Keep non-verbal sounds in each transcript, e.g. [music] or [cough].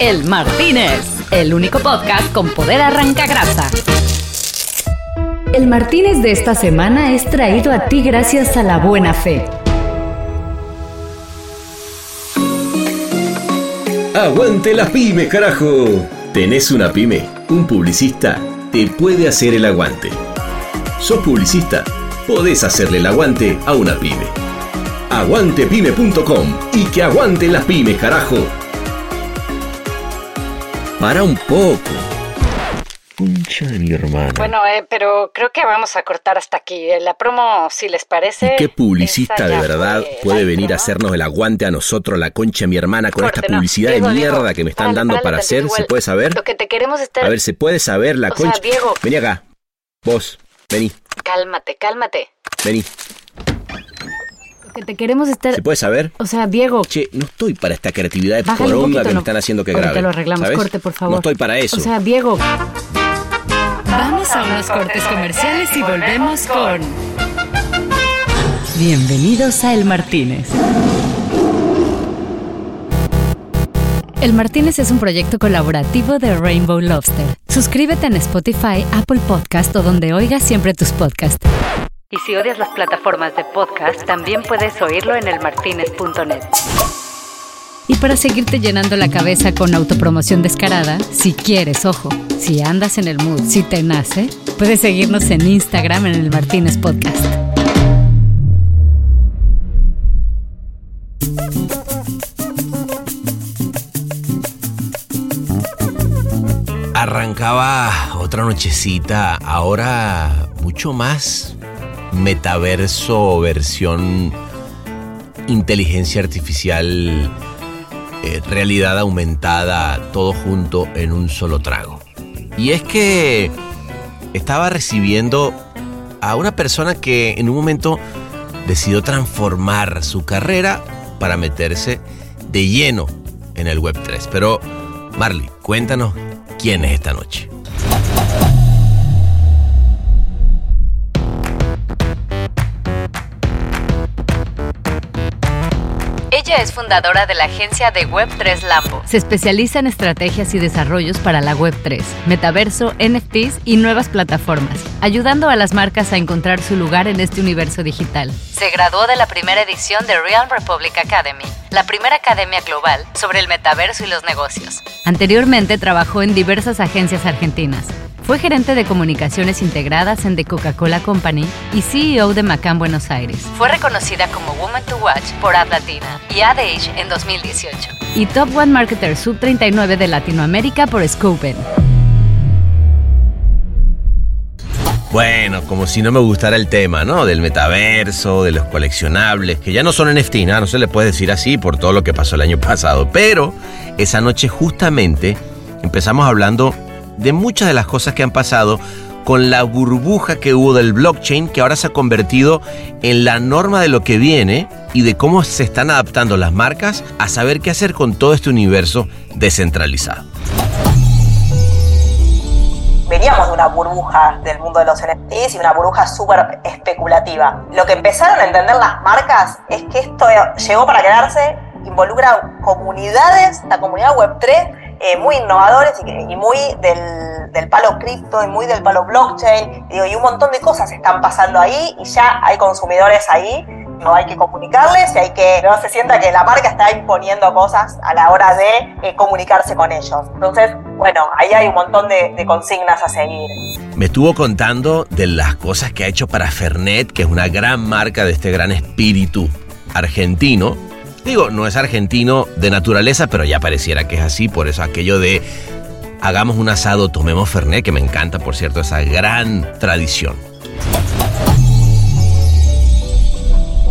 El Martínez, el único podcast con poder arranca grasa. El Martínez de esta semana es traído a ti gracias a la buena fe. Aguante las pymes, carajo. ¿Tenés una pyme? Un publicista te puede hacer el aguante. ¿Sos publicista? Podés hacerle el aguante a una pyme. Aguantepyme.com y que aguanten las pymes, carajo. Para un poco. Concha de mi hermana. Bueno, eh, pero creo que vamos a cortar hasta aquí. Eh, La promo, si les parece. ¿Y qué publicista de verdad puede venir a hacernos el aguante a nosotros, la concha de mi hermana, con Corte, esta no. publicidad Diego, de mierda Diego, que me están dando para hacer? ¿Se puede saber? Lo que te queremos es estar. A ver, ¿se puede saber la O sea, concha? Diego. Vení acá. Vos, vení, Cálmate, cálmate. vení. Que te queremos es estar. ¿Se puede saber? O sea, Diego. Che, no estoy para esta creatividad de poronga poquito, que me están haciendo que grabe. lo arreglamos. ¿sabes? Corte, por favor. No estoy para eso. O sea, Diego. Vamos a unos cortes comerciales y volvemos con... Bienvenidos a El Martínez. El Martínez es un proyecto colaborativo de Rainbow Lobster. Suscríbete en Spotify, Apple Podcast o donde oigas siempre tus podcasts. Y si odias las plataformas de podcast, también puedes oírlo en elmartinez.net. Y para seguirte llenando la cabeza con autopromoción descarada, si quieres, ojo, si andas en el mood, si te nace, puedes seguirnos en Instagram en el Martínez Podcast. Arrancaba otra nochecita, ahora mucho más metaverso, versión inteligencia artificial, eh, realidad aumentada, todo junto en un solo trago. Y es que estaba recibiendo a una persona que en un momento decidió transformar su carrera para meterse de lleno en el Web3. Pero, Marley, cuéntanos quién es esta noche. Ella es fundadora de la agencia de Web3 Lambo. Se especializa en estrategias y desarrollos para la Web3, metaverso, NFTs y nuevas plataformas, ayudando a las marcas a encontrar su lugar en este universo digital. Se graduó de la primera edición de Real Republic Academy, la primera academia global sobre el metaverso y los negocios. Anteriormente trabajó en diversas agencias argentinas. Fue gerente de comunicaciones integradas en The Coca-Cola Company y CEO de Macan Buenos Aires. Fue reconocida como Woman to Watch por Ad Latina y Ad Age en 2018. Y Top One Marketer Sub 39 de Latinoamérica por Scopen. Bueno, como si no me gustara el tema, ¿no? Del metaverso, de los coleccionables, que ya no son NFT, ¿no? no se le puede decir así por todo lo que pasó el año pasado. Pero esa noche justamente empezamos hablando de muchas de las cosas que han pasado con la burbuja que hubo del blockchain, que ahora se ha convertido en la norma de lo que viene y de cómo se están adaptando las marcas a saber qué hacer con todo este universo descentralizado. veníamos de una burbuja del mundo de los NFTs y una burbuja súper especulativa. Lo que empezaron a entender las marcas es que esto llegó para quedarse, involucra comunidades, la comunidad Web3, eh, muy innovadores y, muy del, del palo cripto y muy del palo blockchain. Digo, y un montón de cosas están pasando ahí y ya hay consumidores ahí. No hay que comunicarles y hay que no se sienta que la marca está imponiendo cosas a la hora de eh, comunicarse con ellos. Entonces, bueno, ahí hay un montón de, de consignas a seguir. Me estuvo contando de las cosas que ha hecho para Fernet, que es una gran marca de este gran espíritu argentino. Digo, no es argentino de naturaleza, pero ya pareciera que es así, por eso aquello de hagamos un asado, tomemos Fernet, que me encanta, por cierto, esa gran tradición.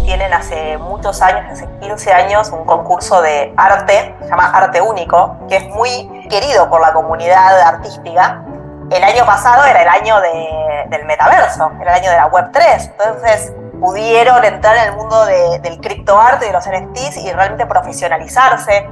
Tienen hace muchos años, hace 15 años, un concurso de arte, se llama Arte Único, que es muy querido por la comunidad artística. El año pasado era el año de- del metaverso, era el año de la Web3. Entonces pudieron entrar en el mundo de- del criptoarte y de los NFTs y realmente profesionalizarse.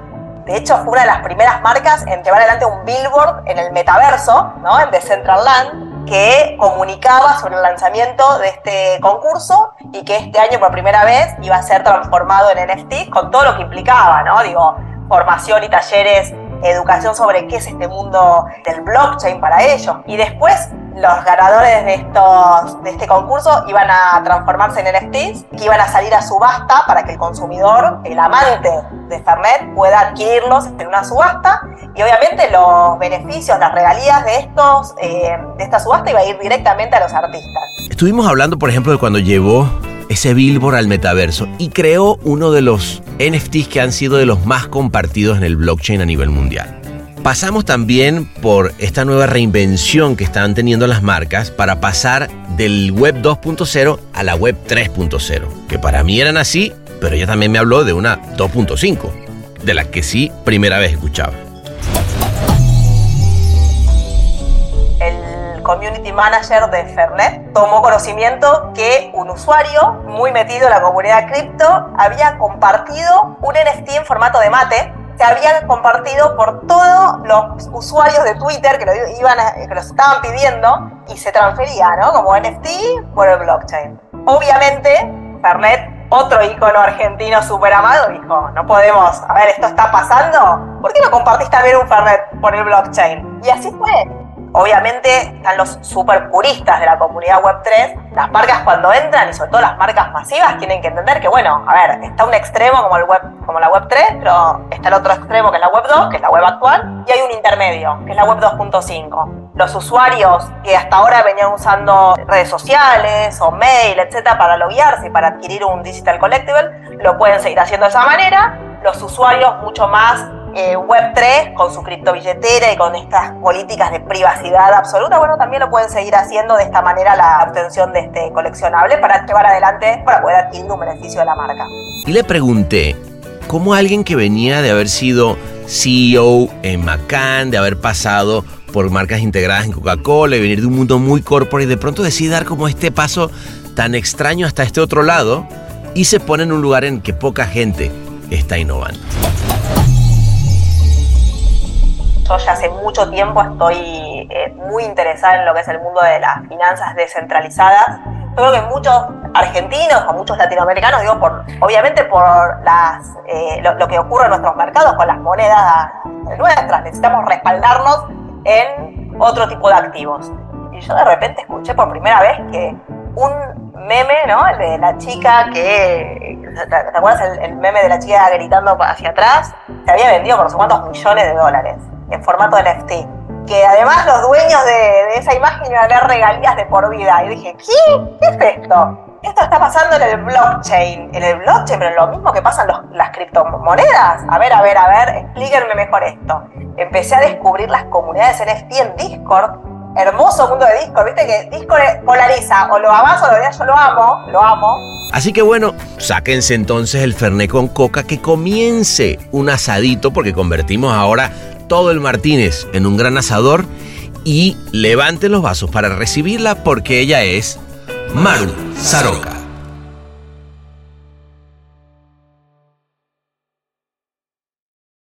De hecho, fue una de las primeras marcas en llevar adelante un billboard en el metaverso, ¿no? en Decentraland, que comunicaba sobre el lanzamiento de este concurso y que este año por primera vez iba a ser transformado en NFT con todo lo que implicaba, ¿no? Digo, formación y talleres educación sobre qué es este mundo del blockchain para ellos. Y después los ganadores de, estos, de este concurso iban a transformarse en NFTs que iban a salir a subasta para que el consumidor, el amante de Fernet, pueda adquirirlos en una subasta y obviamente los beneficios, las regalías de, estos, eh, de esta subasta iba a ir directamente a los artistas. Estuvimos hablando, por ejemplo, de cuando llevó ese billboard al metaverso y creó uno de los NFTs que han sido de los más compartidos en el blockchain a nivel mundial. Pasamos también por esta nueva reinvención que están teniendo las marcas para pasar del web 2.0 a la web 3.0, que para mí eran así, pero ella también me habló de una 2.5, de la que sí primera vez escuchaba. Community manager de Fernet tomó conocimiento que un usuario muy metido en la comunidad cripto había compartido un NFT en formato de mate se había compartido por todos los usuarios de Twitter que lo, iban que lo estaban pidiendo y se transfería, ¿no? Como NFT por el blockchain. Obviamente, Fernet, otro icono argentino súper amado, dijo, no podemos, a ver, esto está pasando, ¿por qué no compartiste también un Fernet por el blockchain? Y así fue. Obviamente están los super puristas de la comunidad Web3. Las marcas cuando entran, y sobre todo las marcas masivas, tienen que entender que, bueno, a ver, está un extremo como, el web, como la Web3, pero está el otro extremo que es la Web2, que es la web actual, y hay un intermedio, que es la Web 2.5. Los usuarios que hasta ahora venían usando redes sociales o mail, etcétera, para loguearse y para adquirir un digital collectible, lo pueden seguir haciendo de esa manera. Los usuarios mucho más eh, Web3 con su criptobilletera y con estas políticas de privacidad absoluta, bueno, también lo pueden seguir haciendo de esta manera la obtención de este coleccionable para llevar adelante, para poder adquirir un beneficio de la marca. Y le pregunté, ¿cómo alguien que venía de haber sido CEO en Macan, de haber pasado por marcas integradas en Coca-Cola y venir de un mundo muy corporate de pronto decide dar como este paso tan extraño hasta este otro lado y se pone en un lugar en que poca gente está innovando? Yo ya hace mucho tiempo estoy eh, muy interesada en lo que es el mundo de las finanzas descentralizadas. Yo creo que muchos argentinos o muchos latinoamericanos, digo, por, obviamente por las, eh, lo, que ocurre en nuestros mercados con las monedas nuestras, necesitamos respaldarnos en otro tipo de activos. Y yo de repente escuché por primera vez que un meme, ¿no? El de la chica que. ¿Te, acuerdas el, el, meme de la chica gritando hacia atrás? Se había vendido por no sé cuántos millones de dólares en formato NFT. Que además los dueños de, esa imagen iban a tener regalías de por vida. Y dije, ¿qué? ¿Qué es esto? Esto está pasando en el blockchain. En el blockchain, pero lo mismo que pasan las criptomonedas. A ver, a ver, a ver, explíquenme mejor esto. Empecé a descubrir las comunidades NFT en Discord. Hermoso mundo de Discord, viste que Discord polariza, o lo amas o lo odias, yo lo amo, lo amo. Así que bueno, sáquense entonces el Fernet con coca, que comience un asadito, porque convertimos ahora todo el Martínez en un gran asador y levante los vasos para recibirla porque ella es Maru Saroca.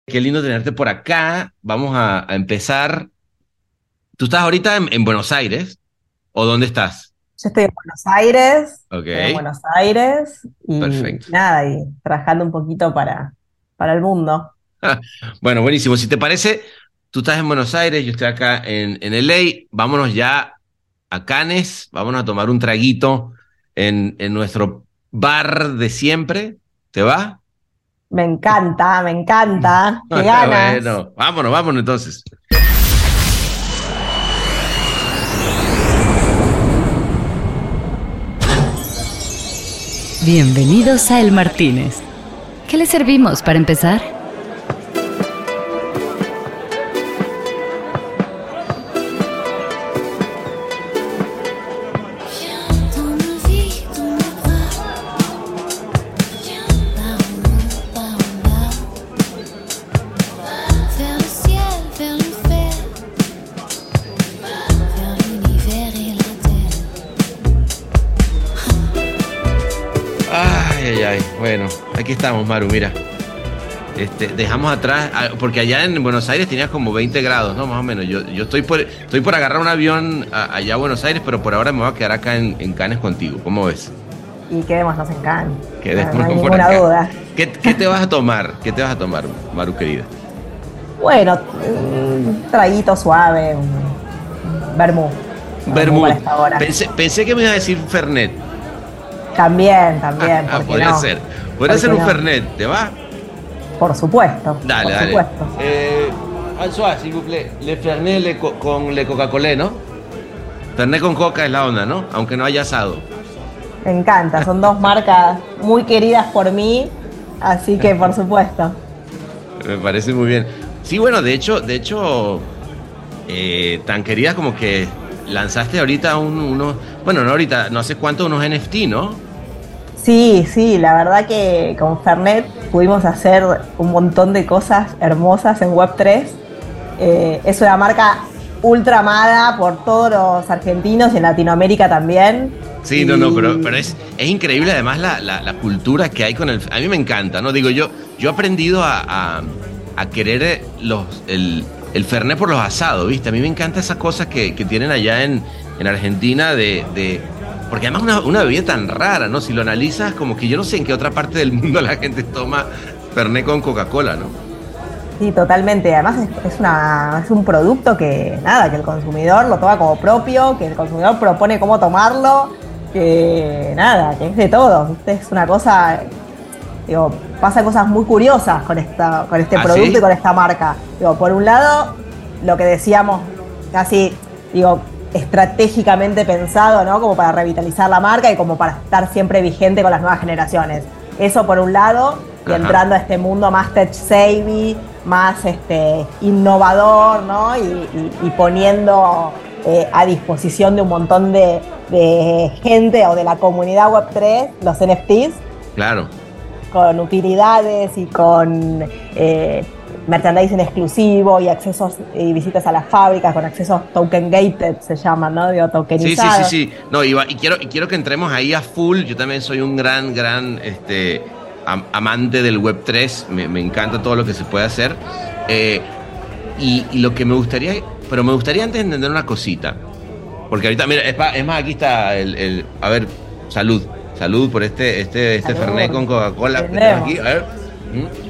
Qué lindo tenerte por acá. Vamos a, empezar. ¿Tú estás ahorita en, Buenos Aires? ¿O dónde estás? Yo estoy en Buenos Aires. En Buenos Aires. Y nada, y trabajando un poquito para, para el mundo. [laughs] bueno, buenísimo. Si te parece, tú estás en Buenos Aires, yo estoy acá en, en LA. Vámonos ya a Canes, vámonos a tomar un traguito en, en nuestro bar de siempre. ¿Te va? Me encanta, me encanta. [laughs] Qué ganas. Bueno, vámonos, vámonos entonces. Bienvenidos a El Martínez. ¿Qué le servimos para empezar? Aquí estamos, Maru, mira. Este, dejamos atrás, ah, porque allá en Buenos Aires tenías como 20 grados, ¿no? Más o menos. Yo, yo estoy, por, estoy por agarrar un avión allá a Buenos Aires, pero por ahora me voy a quedar acá en, en Cannes contigo. ¿Cómo ves? Y quedémonos en Cannes. Quedémonos no, hay ninguna duda. ¿Qué, ¿Qué, te vas a tomar? ¿Qué te vas a tomar, Maru querida? Bueno, un traguito suave, un vermú. Vermú. Pensé, pensé, que me iba a decir Fernet. También, también. Ah, podría ser. Podría ser un Fernet, ¿te va? Por supuesto. Dale, por dale. Supuesto. Eh, François, s'il vous plaît, le Fernet le con le Coca-Cola, ¿no? Fernet con Coca es la onda, ¿no? Aunque no haya asado. Me encanta, son dos [laughs] marcas muy queridas por mí, así que por supuesto. Me parece muy bien. Sí, bueno, de hecho, de hecho, eh, tan queridas como que lanzaste ahorita un, unos, bueno, no ahorita, no sé cuánto, unos NFT, ¿no? Sí, sí, la verdad que con Fernet pudimos hacer un montón de cosas hermosas en Web3. Eh, es una marca ultra amada por todos los argentinos y en Latinoamérica también. Sí, no, no, pero, pero es, es increíble además la, la, la, cultura que hay con el... A mí me encanta, ¿no? Digo, yo, yo he aprendido a, a, a querer los, el, el Fernet por los asados, ¿viste? A mí me encanta esas cosas que, que tienen allá en, en Argentina de, de porque además una, una bebida tan rara, ¿no? Si lo analizas, como que yo no sé en qué otra parte del mundo la gente toma Fernet con Coca-Cola, ¿no? Sí, totalmente. Además es, es, una, es un producto que, nada, que el consumidor lo toma como propio, que el consumidor propone cómo tomarlo, que nada, que es de todo. ¿viste? Es una cosa, digo, pasa cosas muy curiosas con, esta, con este ¿Ah, producto sí? y con esta marca. Digo, por un lado, lo que decíamos, casi, digo, estratégicamente pensado, ¿no? Como para revitalizar la marca y como para estar siempre vigente con las nuevas generaciones. Eso por un lado, y entrando a este mundo más tech savvy, más este, innovador, ¿no? Y, y- y poniendo eh, a disposición de un montón de, de gente o de la comunidad Web3 los NFTs Claro. con utilidades y con eh, merchandising exclusivo y accesos y visitas a las fábricas con accesos token gated se llaman, ¿no? Digo, Sí, sí, tokenizados. sí, sí. No, y, y quiero, y quiero que entremos ahí a full. Yo también soy un gran, gran este, am- amante del Web3. Me, me encanta todo lo que se puede hacer. Eh, y, y lo que me gustaría, pero me gustaría antes entender una cosita. Porque ahorita, mira, es, pa- es más, aquí está el, el- A ver, salud. Salud por este, este, este. Fernet con Coca-Cola. aquí. A ver. Mm.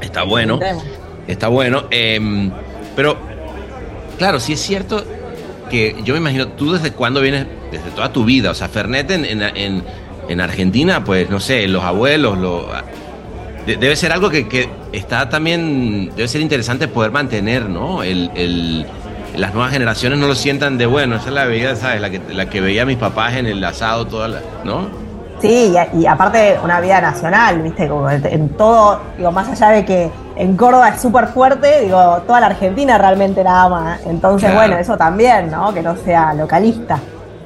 Está bueno. Está bueno. em, pero, claro, sí es cierto que yo me imagino, tú desde cuándo vienes, desde toda tu vida, o sea, Fernet en, en, en- en Argentina, pues no sé, los abuelos, lo, de- debe ser algo que, que está también, debe ser interesante poder mantener, ¿no? El, el- las nuevas generaciones no lo sientan de bueno, esa es la bebida, ¿sabes? La que, la que veía mis papás en el asado, toda la, ¿no? Sí, y, y aparte una vida nacional, ¿viste? Como en, todo, digo, más allá de que en Córdoba es súper fuerte, digo, toda la Argentina realmente la ama. Entonces, Claro. bueno, eso también, ¿no? Que no sea localista.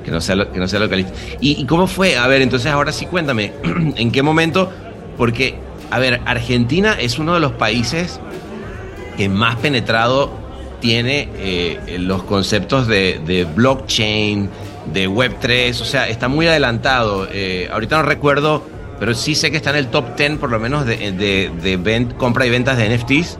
Que no sea, que no sea localista. ¿Y, y cómo fue? A ver, entonces ahora sí cuéntame, [clears throat] ¿en qué momento? Porque, a ver, Argentina es uno de los países que más penetrado tiene eh, los conceptos de, de blockchain, de Web3, o sea, está muy adelantado. Eh, ahorita no recuerdo, pero sí sé que está en el top 10 por lo menos de, compra y ventas de NFTs,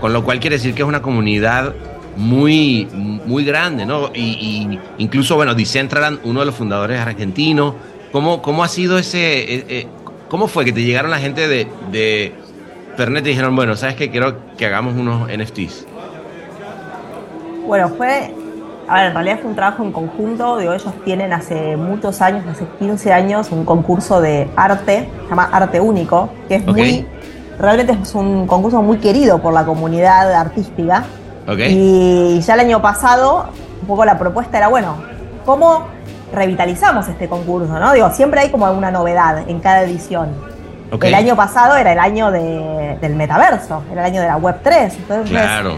con lo cual quiere decir que es una comunidad muy, muy grande, ¿no? Y, incluso, bueno, Decentraland, uno de los fundadores argentinos, ¿cómo, cómo ha sido ese, eh, eh, cómo fue que te llegaron la gente de, de y dijeron, bueno, ¿sabes qué? Quiero que hagamos unos NFTs. Bueno, fue, a ver, en realidad fue un trabajo en conjunto, digo, ellos tienen hace muchos años, hace 15 años, un concurso de arte, se llama Arte Único, que es muy, realmente es un concurso muy querido por la comunidad artística. ¿Ok? Y ya el año pasado, un poco la propuesta era, bueno, ¿cómo revitalizamos este concurso? ¿no? Digo, siempre hay como una novedad en cada edición. Ok. El año pasado era el año de- del metaverso, era el año de la Web 3. Entonces, Claro.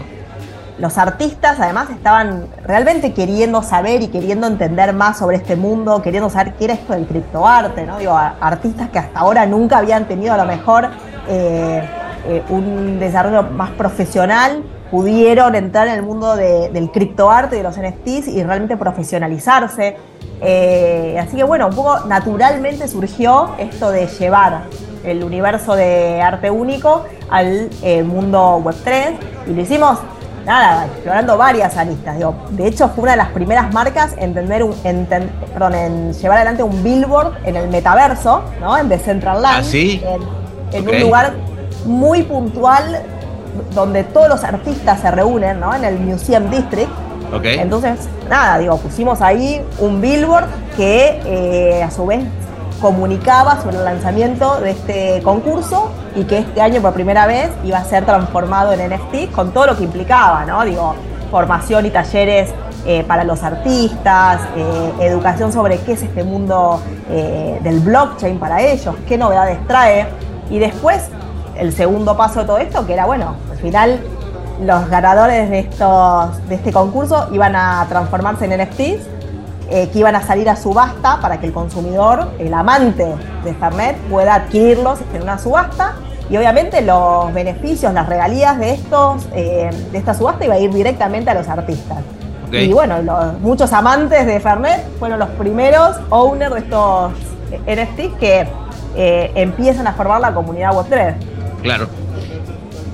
Los artistas además estaban realmente queriendo saber y queriendo entender más sobre este mundo, queriendo saber qué era esto del criptoarte, ¿no? Artistas que hasta ahora nunca habían tenido a lo mejor eh, eh, un desarrollo más profesional, pudieron entrar en el mundo de- del criptoarte y de los NFTs y realmente profesionalizarse. Eh, así que bueno, un poco naturalmente surgió esto de llevar el universo de arte único al mundo Web3 y lo hicimos nada, explorando varias aristas. Digo, de hecho, fue una de las primeras marcas en, tener un, en, ten- perdón, en llevar adelante un billboard en el metaverso, ¿no? En Decentraland. ¿Ah, sí? En, en un lugar muy puntual donde todos los artistas se reúnen, ¿no? En el Museum District. Okay. Entonces, nada, digo, pusimos ahí un billboard que eh, a su vez comunicaba sobre el lanzamiento de este concurso y que este año por primera vez iba a ser transformado en NFT con todo lo que implicaba, ¿no? Digo, formación y talleres eh, para los artistas, eh, educación sobre qué es este mundo eh, del blockchain para ellos, qué novedades trae. Y después, el segundo paso de todo esto, que era, bueno, al final los ganadores de, estos, de este concurso iban a transformarse en NFTs que iban a salir a subasta para que el consumidor, el amante de Fernet, pueda adquirirlos en una subasta. Y obviamente los beneficios, las regalías de, estos, de esta subasta iba a ir directamente a los artistas. Y bueno, los, muchos amantes de Fernet fueron los primeros owners de estos NFTs que eh, empiezan a formar la comunidad Web3. Claro.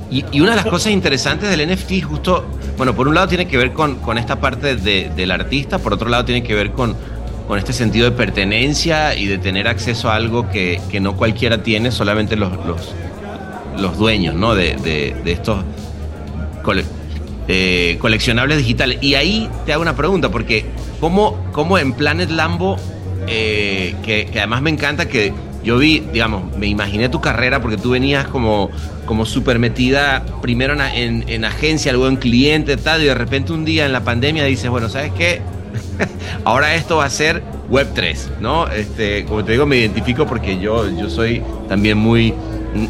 Y, una de las cosas interesantes del NFT justo, bueno, por un lado tiene que ver con, con esta parte del artista, por otro lado tiene que ver con, con este sentido de pertenencia y de tener acceso a algo que, que no cualquiera tiene, solamente los, los, los dueños ¿no? de, de, de estos eh, coleccionables digitales. Y ahí te hago una pregunta, porque ¿cómo, cómo en Planet Lambo, eh, que, además me encanta que yo vi, digamos, me imaginé tu carrera porque tú venías como, como súper metida primero en, en, agencia, luego en cliente, tal, y de repente un día en la pandemia dices, bueno, ¿sabes qué? [laughs] Ahora esto va a ser Web 3, ¿no? Este, como te digo, me identifico porque yo, yo soy también muy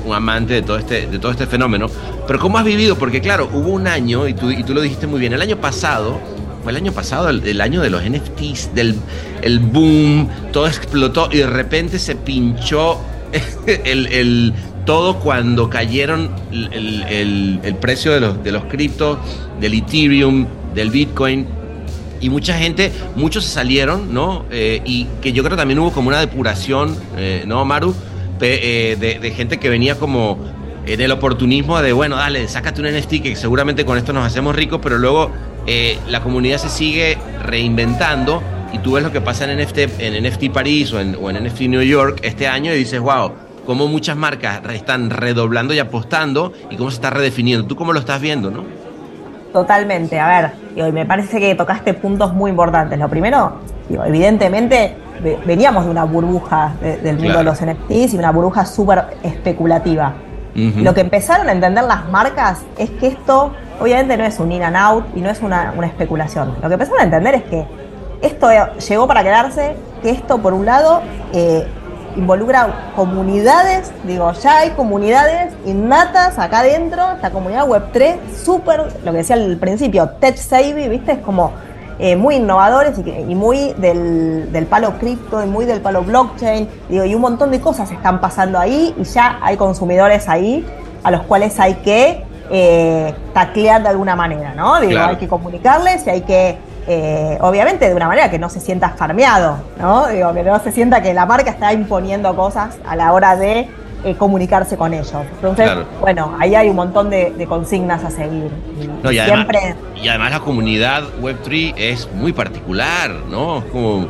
un, amante de todo, este, de todo este fenómeno. Pero ¿cómo has vivido? Porque claro, hubo un año, y tú, y tú lo dijiste muy bien, el año pasado, fue el año pasado, el, año de los NFTs, del el boom, todo explotó y de repente se pinchó [laughs] el, todo cuando cayeron el, el, precio de los, de los criptos, del Ethereum, del Bitcoin. Y mucha gente, muchos se salieron, ¿no? Eh, y que yo creo también hubo como una depuración, eh, ¿no, Maru? Eh, de, gente que venía como en el oportunismo de, bueno, dale, sácate un NFT que seguramente con esto nos hacemos ricos, pero luego la comunidad se sigue reinventando y tú ves lo que pasa en NFT, en NFT París o en, o en NFT New York este año y dices, wow, cómo muchas marcas están redoblando y apostando y cómo se está redefiniendo. ¿Tú cómo lo estás viendo, no? Totalmente, a ver, y me parece que tocaste puntos muy importantes. Lo primero, evidentemente veníamos de una burbuja del mundo de los NFTs y una burbuja súper especulativa. Lo que empezaron a entender las marcas es que esto obviamente no es un in and out y no es una, especulación. Lo que empezaron a entender es que esto llegó para quedarse, que esto por un lado eh, involucra comunidades, digo, ya hay comunidades innatas acá adentro, esta comunidad Web3 súper, lo que decía al principio, tech savvy, ¿viste? Es como eh, muy innovadores y, muy del, palo cripto y muy del palo blockchain. Digo, y un montón de cosas están pasando ahí y ya hay consumidores ahí a los cuales hay que eh, taclear de alguna manera, ¿no? Digo, hay que comunicarles y hay que, eh, obviamente, de una manera que no se sienta farmeado, ¿no? Digo, que no se sienta que la marca está imponiendo cosas a la hora de eh, comunicarse con ellos. Entonces, bueno, ahí hay un montón de, consignas a seguir. Y, siempre... y además la comunidad Web3 es muy particular, ¿no? Como,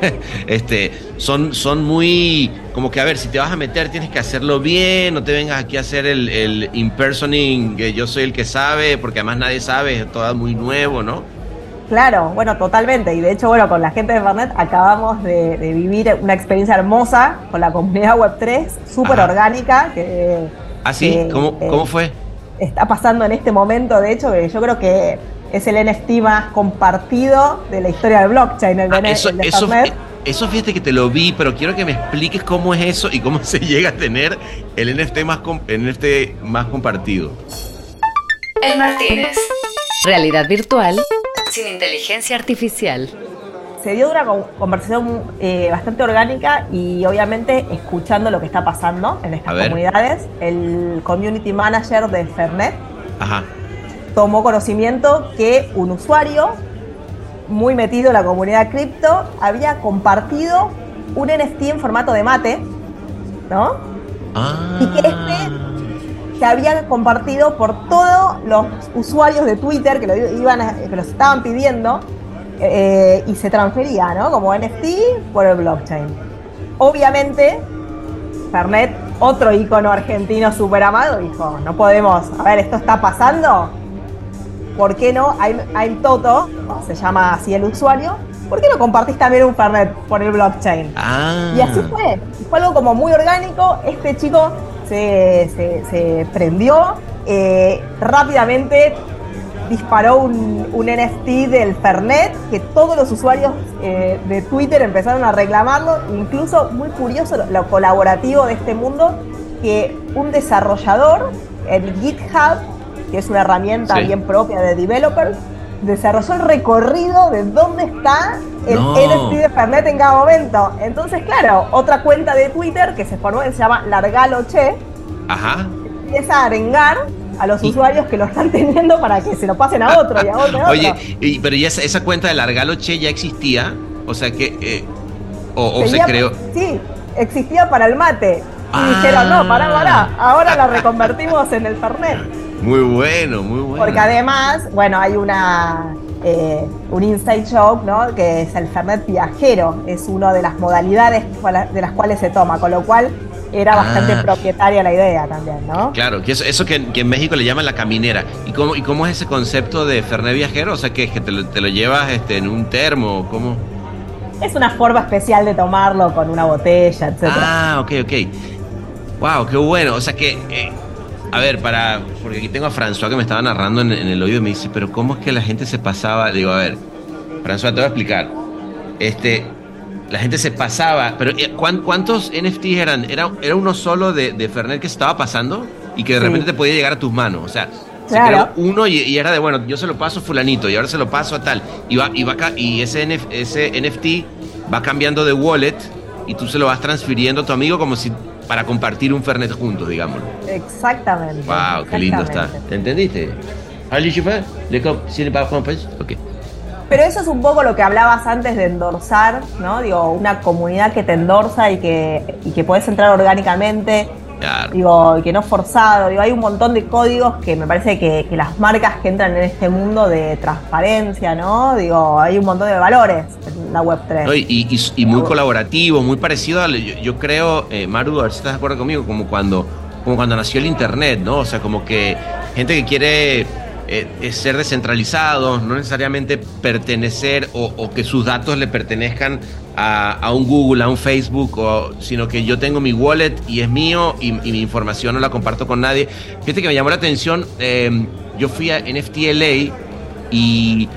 [laughs] este, son, son muy, como que a ver, si te vas a meter tienes que hacerlo bien, no te vengas aquí a hacer el, el impersoning, que yo soy el que sabe, porque además nadie sabe, es todo muy nuevo, ¿no? Claro, bueno, totalmente. Y de hecho, bueno, con la gente de Fernet acabamos de, vivir una experiencia hermosa con la comunidad Web3, súper orgánica. Que, ¿Ah, sí? ¿Cómo, ¿Cómo fue? Está pasando en este momento, de hecho, que yo creo que es el NFT más compartido de la historia del blockchain, el, ah, eso, eso, eso, fíjate que te lo vi, pero quiero que me expliques cómo es eso y cómo [laughs] se llega a tener el NFT más, el NFT más compartido. El Martínez. Realidad virtual sin inteligencia artificial. Se dio una conversación eh, bastante orgánica y obviamente escuchando lo que está pasando en estas comunidades. El community manager de Fernet tomó conocimiento que un usuario muy metido en la comunidad cripto había compartido un NFT en formato de mate, ¿no? Ah. Y que este se había compartido por todos los usuarios de Twitter que lo, iban que los estaban pidiendo eh, y se transfería, ¿no? Como NFT por el blockchain. Obviamente, Fernet otro icono argentino súper amado, dijo, no podemos, a ver, esto está pasando, ¿por qué no? I'm, Toto, se llama así el usuario, ¿por qué no compartís también un Fernet por el blockchain? Ah. Y así fue, fue algo como muy orgánico, este chico se, prendió, eh, rápidamente disparó un, NFT del Fernet que todos los usuarios eh, de Twitter empezaron a reclamarlo, incluso muy curioso lo, colaborativo de este mundo, que un desarrollador en GitHub, que es una herramienta bien propia de developers, desarrolló el recorrido de dónde está el NFT de Fernet en cada momento. Entonces, claro, otra cuenta de Twitter que se formó, se llama Largaloche, Ajá. empieza a arengar a los usuarios que lo están teniendo para que se lo pasen a otro y a otro. Oye, pero ya esa, cuenta de Largaloche ya existía, o sea que, eh, o, se creó. Sí, existía para el mate. Y dijeron, no, pará, pará, ahora la [laughs] reconvertimos en el Fernet. Muy bueno, muy bueno. Porque además, bueno, hay una eh, un inside joke, ¿no? Que es el Fernet viajero, es una de las modalidades de las cuales se toma, con lo cual era bastante ah. propietaria la idea también, ¿no? Claro, que eso, eso que, en México le llaman la caminera. ¿Y cómo, y cómo es ese concepto de Fernet viajero? O sea, que, que te, lo, te lo llevas este, en un termo, ¿cómo? Es una forma especial de tomarlo con una botella, etc. Ah, ok, ok. Wow, qué bueno. O sea que, eh, a ver, para. Porque aquí tengo a François que me estaba narrando en, en, el oído y me dice, pero ¿cómo es que la gente se pasaba? Digo, a ver, François, te voy a explicar. Este, la gente se pasaba. Pero eh, ¿cuántos NFTs eran? ¿Era, era uno solo de, de Fernet que se estaba pasando y que de repente te podía llegar a tus manos? O sea, se creó uno y, era de, bueno, yo se lo paso a fulanito y ahora se lo paso a tal. Y, va, y, va, y ese, ese NFT va cambiando de wallet y tú se lo vas transfiriendo a tu amigo como si para compartir un Fernet juntos, digámoslo. Exactamente. Wow, qué lindo está. ¿Te entendiste? Ok. Pero eso es un poco lo que hablabas antes de endorsar, ¿no? Digo, una comunidad que te endorsa y que, y que puedes entrar orgánicamente. Digo, y que no forzado. Digo, hay un montón de códigos que me parece que, las marcas que entran en este mundo de transparencia, ¿no? Digo, hay un montón de valores en la Web3. y, muy colaborativo, muy parecido a, yo, creo, eh, Maru, a ver si estás de acuerdo conmigo, como cuando, como cuando nació el Internet, ¿no? O sea, como que gente que quiere eh, ser descentralizados, no necesariamente pertenecer o, que sus datos le pertenezcan a, un Google, a un Facebook, sino que yo tengo mi wallet y es mío y, mi información no la comparto con nadie. Fíjate que me llamó la atención, em, yo fui a NFTLA y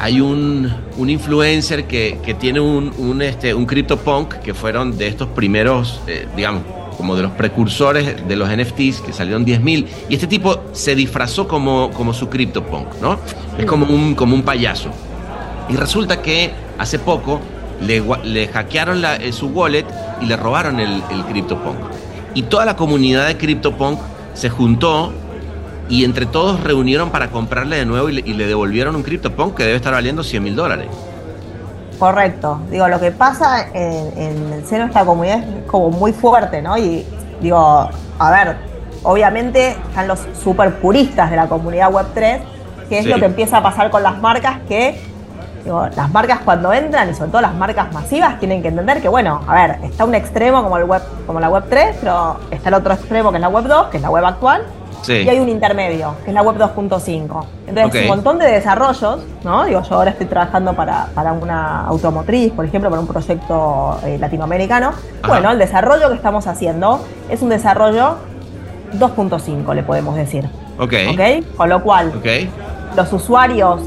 hay un, influencer que, tiene un, un, este, un CryptoPunk que fueron de estos primeros, eh, digamos, como de los precursores de los NFTs, que salieron 10.000, y este tipo se disfrazó como, como su CryptoPunk, ¿no? Es como un, como un payaso. Y resulta que hace poco le, le hackearon eh, su wallet y le robaron el, el CryptoPunk. Y toda la comunidad de CryptoPunk se juntó y entre todos reunieron para comprarle de nuevo y le, devolvieron un CryptoPunk que debe estar valiendo 100 mil dólares. Correcto. Digo, lo que pasa en, el seno de esta comunidad es como muy fuerte, ¿no? Y digo, a ver, obviamente están los super puristas de la comunidad Web3, que es lo que empieza a pasar con las marcas que, digo, las marcas cuando entran, y sobre todo las marcas masivas, tienen que entender que, bueno, a ver, está un extremo como, el web, como la Web3, pero está el otro extremo que es la Web2, que es la web actual, y hay un intermedio, que es la web 2.5. Entonces, un montón de desarrollos, ¿no? Digo, yo ahora estoy trabajando para, una automotriz, por ejemplo, para un proyecto eh, latinoamericano. Bueno, el desarrollo que estamos haciendo es un desarrollo 2.5, le podemos decir. Ok. ¿Ok? Con lo cual, los usuarios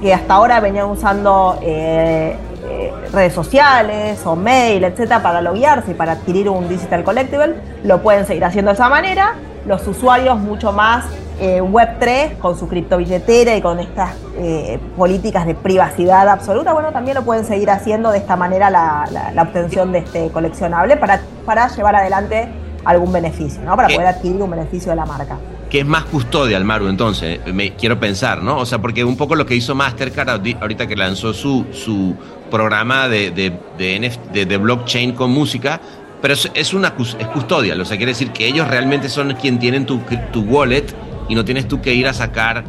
que hasta ahora venían usando eh, eh, redes sociales o mail, etcétera, para loguearse y para adquirir un digital collectible, lo pueden seguir haciendo de esa manera los usuarios mucho más eh, Web3 con su criptobilletera y con estas eh, políticas de privacidad absoluta, bueno, también lo pueden seguir haciendo de esta manera la, obtención de este coleccionable para, para llevar adelante algún beneficio, ¿no? Para poder adquirir un beneficio de la marca. Que es más custodia, Maru, entonces, me quiero pensar, ¿no? O sea, porque un poco lo que hizo Mastercard ahorita que lanzó su, su programa de, de, de blockchain con música, pero es, una es custodia, o sea, quiere decir que ellos realmente son quien tienen tu, tu wallet y no tienes tú que ir a sacar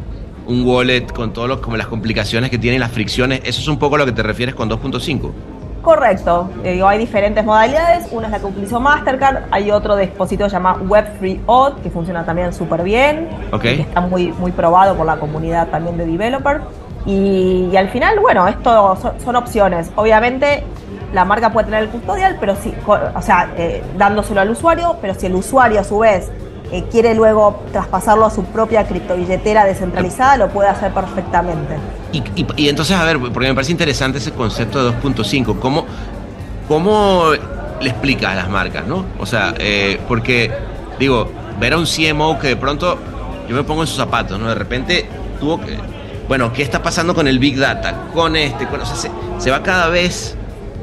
un wallet con todas como las complicaciones que tienen las fricciones. Eso es un poco lo que te refieres con 2.5. Correcto. Eh, digo, hay diferentes modalidades. Una es la que utilizó Mastercard. Hay otro dispositivo llamado Web3 Auth que funciona también súper bien. Que está muy, muy probado por la comunidad también de developers. Y, al final, bueno, esto son, opciones. Obviamente, la marca puede tener el custodial, pero sí, o sea, eh, dándoselo al usuario, pero si el usuario a su vez eh, quiere luego traspasarlo a su propia criptobilletera descentralizada, lo puede hacer perfectamente. Y, entonces, a ver, porque me parece interesante ese concepto de 2.5, ¿cómo, ¿cómo le explicas a las marcas, no? O sea, eh, porque, digo, ver a un CMO que de pronto, yo me pongo en sus zapatos, ¿no? De repente tuvo que, bueno, ¿qué está pasando con el Big Data? Con este, con, o sea, se, se va cada vez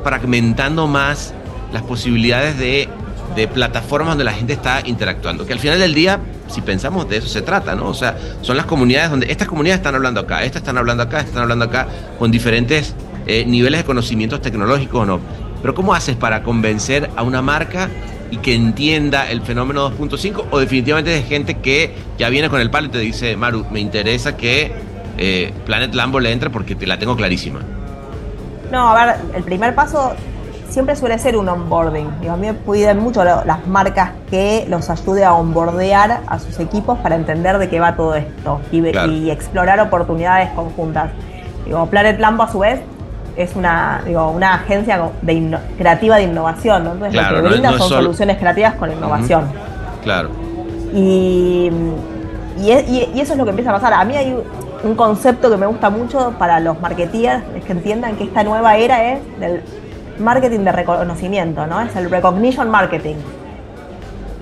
fragmentando más las posibilidades de de plataformas donde la gente está interactuando. Que al final del día, si pensamos de eso se trata, ¿no? O sea, son las comunidades donde estas comunidades están hablando acá, estas están hablando acá, están hablando acá, con diferentes eh, niveles de conocimientos tecnológicos no. Pero ¿cómo haces para convencer a una marca y que entienda el fenómeno 2.5 o definitivamente es gente que ya viene con el palo y te dice, Maru, me interesa que eh, Planet Lambo le entre porque te la tengo clarísima? No, a ver, el primer paso siempre suele ser un onboarding. a mí me piden mucho las marcas que los ayude a onboardear a sus equipos para entender de qué va todo esto y, explorar oportunidades conjuntas. Digo, Planet Lambo a su vez es una, digo, una agencia de creativa de innovación, ¿no? Entonces lo que brinda son soluciones creativas con innovación. Claro. Y, y, eso es lo que empieza a pasar. A mí hay un concepto que me gusta mucho para los marketeers, es que entiendan que esta nueva era es del marketing de reconocimiento, ¿no? Es el recognition marketing.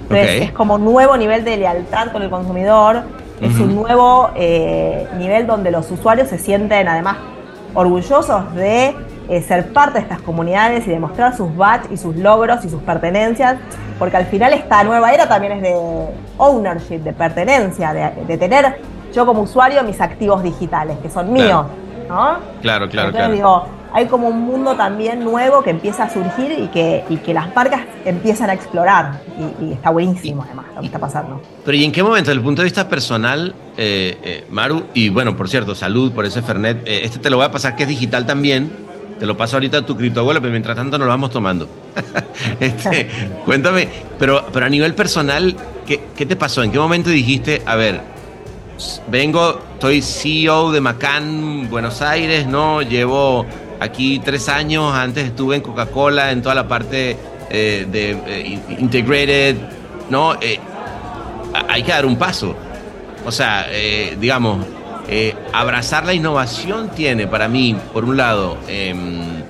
Entonces es como un nuevo nivel de lealtad con el consumidor, es un nuevo eh, nivel donde los usuarios se sienten además orgullosos de eh, ser parte de estas comunidades y demostrar sus badges y sus logros y sus pertenencias, porque al final esta nueva era también es de ownership, de pertenencia, de, tener yo como usuario mis activos digitales, que son míos, ¿no? Claro, claro, Entonces, Digo, hay como un mundo también nuevo que empieza a surgir y que, y que las marcas empiezan a explorar. Y, está buenísimo además lo que está pasando. Pero ¿y en qué momento, desde el punto de vista personal, eh, eh, Maru, y bueno, por cierto, salud por ese Fernet, eh, este te lo voy a pasar que es digital también, te lo paso ahorita a tu criptoabuelo, pero mientras tanto nos lo vamos tomando. [laughs] este, [laughs] cuéntame, pero, pero a nivel personal, ¿qué, ¿qué te pasó? ¿En qué momento dijiste, a ver, vengo, soy CEO de Macan Buenos Aires, ¿no? Llevo Aquí tres años, antes estuve en Coca-Cola, en toda la parte eh, de eh, integrated, ¿no? Eh, hay que dar un paso. O sea, digamos, abrazar la innovación tiene para mí, por un lado, em,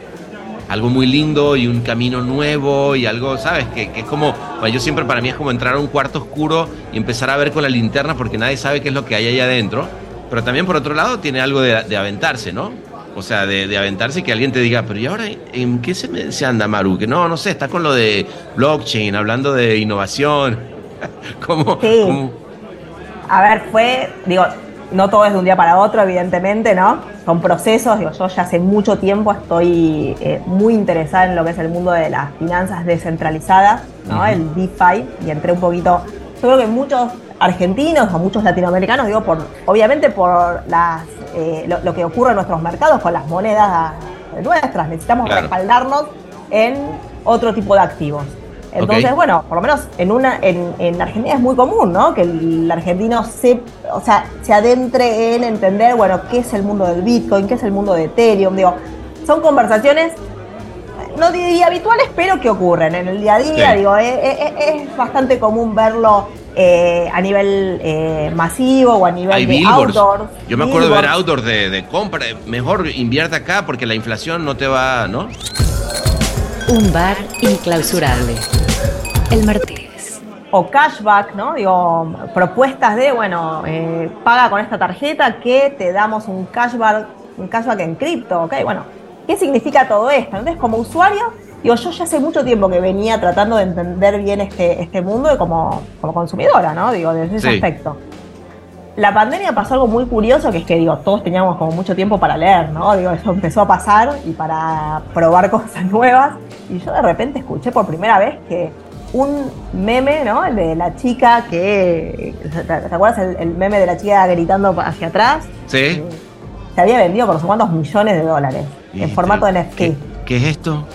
algo muy lindo y un camino nuevo y algo, ¿sabes? Que, es como, yo siempre para mí es como entrar a un cuarto oscuro y empezar a ver con la linterna porque nadie sabe qué es lo que hay allá adentro. Pero también por otro lado tiene algo de, de aventarse, ¿no? O sea, de, aventarse y que alguien te diga, pero ¿y ahora en qué se, se, anda Maru? Que no, no sé, está con lo de blockchain, hablando de innovación. [laughs] ¿Cómo, sí. A ver, fue, digo, no todo es de un día para otro, evidentemente, ¿no? Son procesos, digo, yo ya hace mucho tiempo estoy eh, muy interesada en lo que es el mundo de las finanzas descentralizadas, ¿no? El DeFi, y entré un poquito, yo creo que muchos argentinos o muchos latinoamericanos, digo, por, obviamente por las, eh, lo, que ocurre en nuestros mercados con las monedas nuestras. Necesitamos respaldarnos en otro tipo de activos. Entonces, bueno, por lo menos en una en, en, Argentina es muy común, ¿no? Que el argentino se, o sea, se adentre en entender, bueno, qué es el mundo del Bitcoin, qué es el mundo de Ethereum. Digo, son conversaciones, no diría habituales, pero que ocurren en el día a día. Digo, es bastante común verlo eh, a nivel eh, masivo o a nivel de outdoor. Yo me acuerdo de ver outdoor de, compra. Mejor invierte acá porque la inflación no te va, ¿no? Un bar inclausurable. El Martínez. O cashback, ¿no? Digo, propuestas de, bueno, eh, paga con esta tarjeta que te damos un cashback, un cashback en cripto, ¿ok? Bueno, ¿qué significa todo esto? Entonces, como usuario, Digo, yo ya hace mucho tiempo que venía tratando de entender bien este, este mundo como, como consumidora, ¿no? Digo, desde ese aspecto. La pandemia pasó algo muy curioso, que es que, digo, todos teníamos como mucho tiempo para leer, ¿no? Digo, eso empezó a pasar y para probar [laughs] cosas nuevas. Y yo de repente escuché por primera vez que un meme, ¿no? El de la chica que. ¿Te, acuerdas el, meme de la chica gritando hacia atrás? Sí. se había vendido por no sé cuántos millones de dólares en formato de NFT. ¿Qué es esto?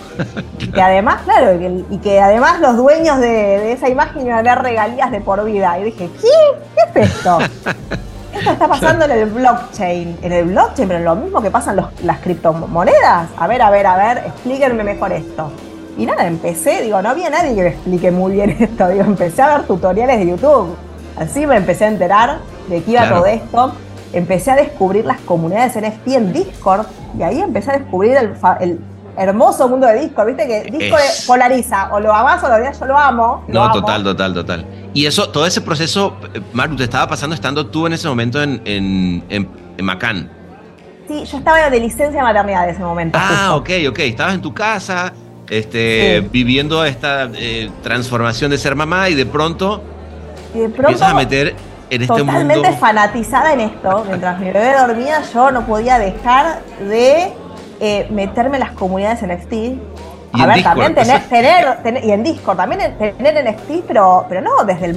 y que además, claro, y que, además los dueños de, esa imagen iban a dar regalías de por vida. Y dije, ¿qué? ¿Qué es esto? [laughs] Esto está pasando en el blockchain. En el blockchain, pero lo mismo que pasan las criptomonedas. A ver, a ver, a ver, explíquenme mejor esto. Y nada, empecé, digo, no había nadie que me explique muy bien [laughs] esto. Digo, empecé a ver tutoriales de YouTube. Así me empecé a enterar de qué iba todo esto. Empecé a descubrir las comunidades NFT en Discord. Y ahí empecé a descubrir el, hermoso mundo de Discord. Viste que Discord polariza. O lo amas o lo odias, yo lo amo. no, total, total, total. Y eso, todo ese proceso, eh, Maru, te estaba pasando estando tú en ese momento en, en, en, Macán. Sí, yo estaba de licencia de maternidad en ese momento. Ah, [laughs] ok, ok. Estabas en tu casa, este, viviendo esta eh, transformación de ser mamá y de pronto, y de pronto empiezas a meter en este totalmente fanatizada en esto. Mientras mi bebé dormía, yo no podía dejar de eh, meterme en las comunidades NFT. A ver, también tener, tener, y en Discord, también tener NFT, pero, pero no desde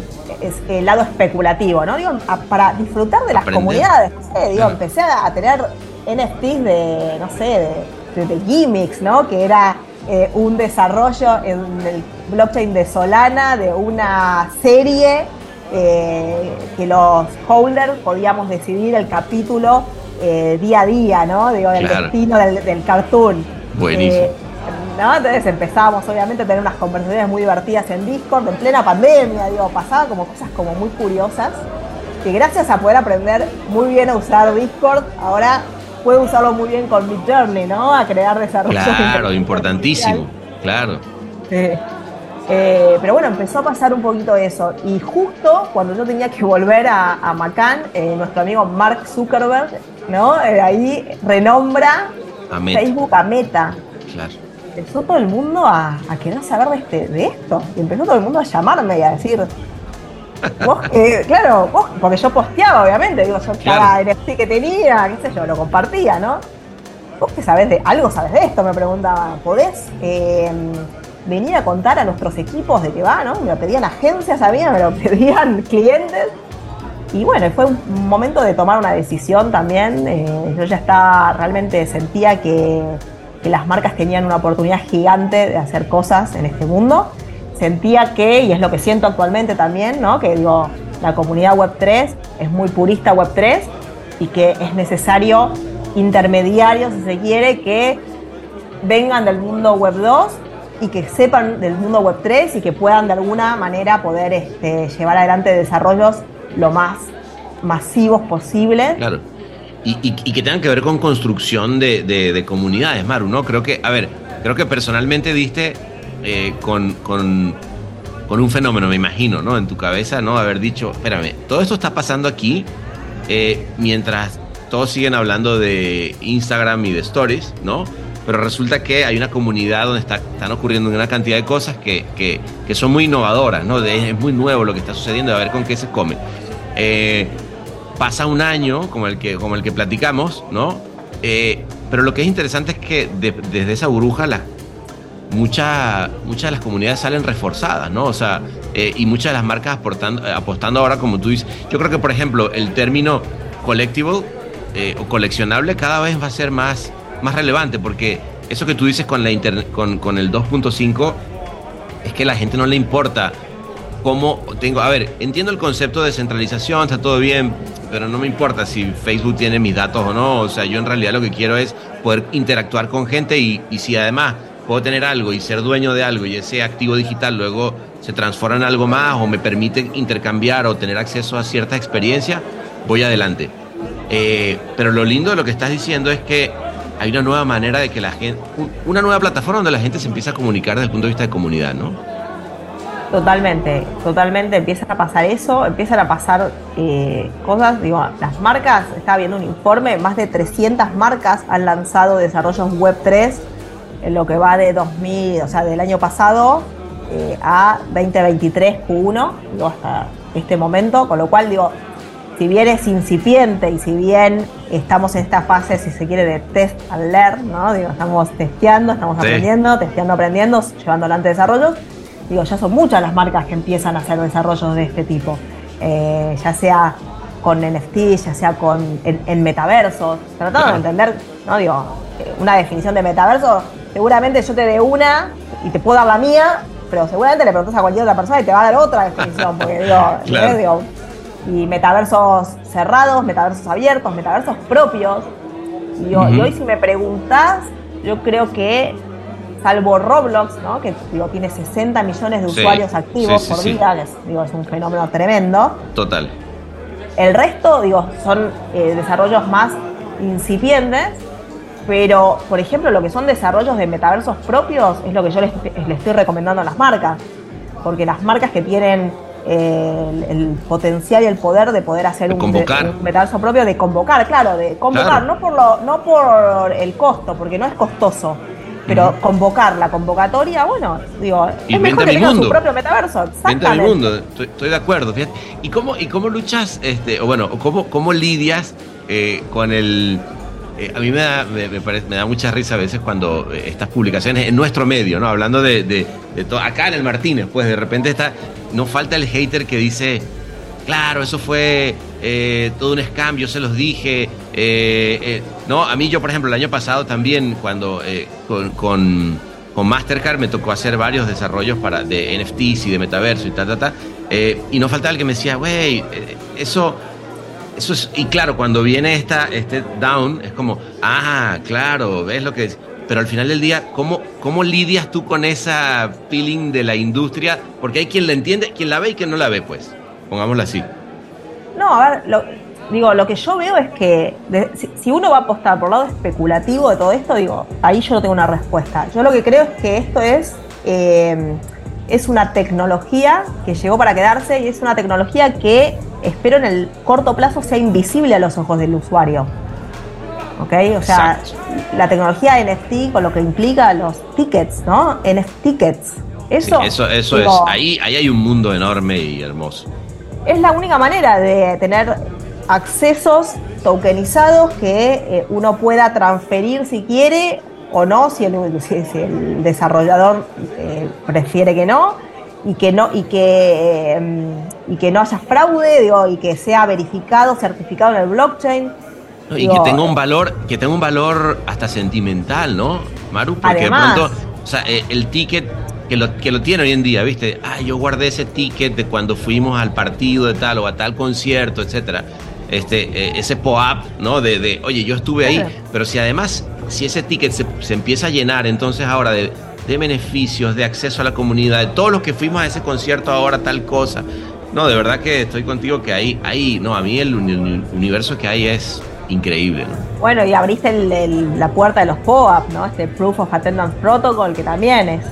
el, lado especulativo, ¿no? Digo, para disfrutar de las comunidades. No sé, digo, empecé a tener NFTs de, no sé, de, de gimmicks, ¿no? Que era eh, un desarrollo en el blockchain de Solana de una serie eh, que los holders podíamos decidir el capítulo eh, día a día, ¿no? Digo, del destino del, cartoon. Buenísimo. ¿no? Entonces empezábamos obviamente a tener unas conversaciones muy divertidas en Discord, en plena pandemia, digo, pasaba como cosas como muy curiosas, que gracias a poder aprender muy bien a usar Discord, ahora puedo usarlo muy bien con mi journey, ¿no? A crear desarrollos. Claro, [laughs] importantísimo, claro. Eh, pero bueno, empezó a pasar un poquito eso. Y justo cuando yo tenía que volver a, a Macan, eh, nuestro amigo Mark Zuckerberg, ¿no? Eh, ahí renombra Facebook a Meta. Claro. Empezó todo el mundo a, querer saber de, este, de esto. Y empezó todo el mundo a llamarme y a decir, [laughs] Vos, claro, vos, porque yo posteaba, obviamente, digo, yo cada NFT que tenía, qué sé yo, lo compartía, ¿no? Vos que sabés de, algo sabes de esto, me preguntaba, ¿podés venir a contar a nuestros equipos de qué va, ¿no? Me lo pedían agencias me lo [laughs] pedían clientes. Y bueno, fue un momento de tomar una decisión también. Eh, yo ya estaba, realmente sentía que, que las marcas tenían una oportunidad gigante de hacer cosas en este mundo sentía que, y es lo que siento actualmente también, ¿no? que digo, la comunidad Web3 es muy purista Web3 y que es necesario intermediarios, si se quiere, que vengan del mundo Web2 y que sepan del mundo Web3 y que puedan de alguna manera poder este, llevar adelante desarrollos lo más masivos posible. Claro. Y, que tengan que ver con construcción de, de, comunidades, Maru, ¿no? Creo que, a ver, creo que personalmente diste eh, con, con, un fenómeno, me imagino, ¿no? En tu cabeza, ¿no? Haber dicho, espérame, todo esto está pasando aquí eh, mientras todos siguen hablando de Instagram y de Stories, ¿no? Pero resulta que hay una comunidad donde está, están ocurriendo una cantidad de cosas que, que, que son muy innovadoras, ¿no? es muy nuevo lo que está sucediendo, a ver con qué se come. Eh, pasa un año, como el que, como el que platicamos, ¿no? pero lo que es interesante es que desde esa burbuja las muchas muchas de las comunidades salen reforzadas, ¿no? O sea, eh, y muchas de las marcas eh, apostando ahora, como tú dices, yo creo que, por ejemplo, el término collectible eh, o coleccionable cada vez va a ser más, más relevante, porque eso que tú dices con, la con, con el 2.5 es que a la gente no le importa cómo tengo, a ver, entiendo el concepto de centralización, está todo bien, pero no me importa si Facebook tiene mis datos o no, o sea, yo en realidad lo que quiero es poder interactuar con gente y, y si además puedo tener algo y ser dueño de algo y ese activo digital luego se transforma en algo más o me permite intercambiar o tener acceso a cierta experiencia, voy adelante. Eh, pero lo lindo de lo que estás diciendo es que hay una nueva manera de que la gente, una nueva plataforma donde la gente se empieza a comunicar desde el punto de vista de comunidad, ¿no? Totalmente, totalmente empieza a pasar eso, empiezan a pasar eh, cosas, digo, las marcas, estaba viendo un informe, más de 300 marcas han lanzado desarrollos web 3 en lo que va de 2000, o sea, del año pasado eh, a 2023 Q1, digo, hasta este momento, con lo cual digo, si bien es incipiente y si bien estamos en esta fase, si se quiere, de test and learn, ¿no? Digo, estamos testeando, estamos aprendiendo, testeando, aprendiendo, llevando adelante desarrollos, digo, ya son muchas las marcas que empiezan a hacer desarrollos de este tipo, eh, ya sea con NFT, ya sea con en, metaversos, tratando de entender, ¿no? Digo, una definición de metaverso seguramente yo te dé una y te puedo dar la mía, pero seguramente le preguntas a cualquier otra persona y te va a dar otra definición, porque digo, [laughs] y metaversos cerrados, metaversos abiertos, metaversos propios. Y, hoy si me preguntas, yo creo que salvo Roblox, ¿no? que digo, tiene 60 millones de usuarios activos por día, que es, digo, es un fenómeno tremendo. Total. El resto, digo, son eh, desarrollos más incipientes, pero, por ejemplo, lo que son desarrollos de metaversos propios es lo que yo les, estoy recomendando a las marcas. Porque las marcas que tienen el, potencial y el poder de poder hacer un, metaverso propio, de convocar, claro, de convocar, no, por lo, no por el costo, porque no es costoso, pero convocar la convocatoria, bueno, digo, es mejor que su propio metaverso. Venta del mundo, estoy, de acuerdo. ¿Y cómo, y cómo luchas, este, o bueno, cómo, cómo lidias eh, con el. Eh, a mí me da, me, me, da mucha risa a veces cuando eh, estas publicaciones en nuestro medio, ¿no? Hablando de, de, todo, acá en el Martínez, pues de repente está, no falta el hater que dice, claro, eso fue todo un scam, yo se los dije. no, a mí yo, por ejemplo, el año pasado también, cuando con, con, con, Mastercard me tocó hacer varios desarrollos para, de NFTs y de metaverso y tal, tal, tal. y no faltaba el que me decía, güey, eso y claro, cuando viene esta, este down, es como, ah, claro, ves lo que es. Pero al final del día, ¿cómo, ¿cómo lidias tú con esa feeling de la industria? Porque hay quien la entiende, quien la ve y quien no la ve, pues. Pongámoslo así. No, a ver, lo, digo, lo que yo veo es que si, uno va a apostar por el lado especulativo de todo esto, digo, ahí yo no tengo una respuesta. Yo lo que creo es que esto es, eh, es una tecnología que llegó para quedarse y es una tecnología que espero en el corto plazo sea invisible a los ojos del usuario. ¿Ok? O sea, la tecnología NFT con lo que implica los tickets, ¿no? NFT tickets. Eso, eso, eso es. Ahí, ahí hay un mundo enorme y hermoso. Es la única manera de tener accesos tokenizados que eh, uno pueda transferir si quiere o no, si el, el desarrollador eh, prefiere que no y que no y que em, y que no haya fraude digo y que sea verificado certificado en el blockchain y que tenga un valor que tenga un valor hasta sentimental no Maru porque de pronto o sea eh, el ticket que lo, que lo tiene hoy en día, ¿viste? Ah, yo guardé ese ticket de cuando fuimos al partido de tal o a tal concierto, etcétera. Este, eh, ese POAP, ¿no? De, de, oye, yo estuve ahí, pero si además, si ese ticket se, se empieza a llenar, entonces ahora de, de beneficios, de acceso a la comunidad, de todos los que fuimos a ese concierto ahora tal cosa. No, de verdad que estoy contigo que ahí, ahí no, a mí el, universo que hay es increíble. Bueno, y abriste la puerta de los POAP, ¿no? Este Proof of Attendance Protocol, que también es,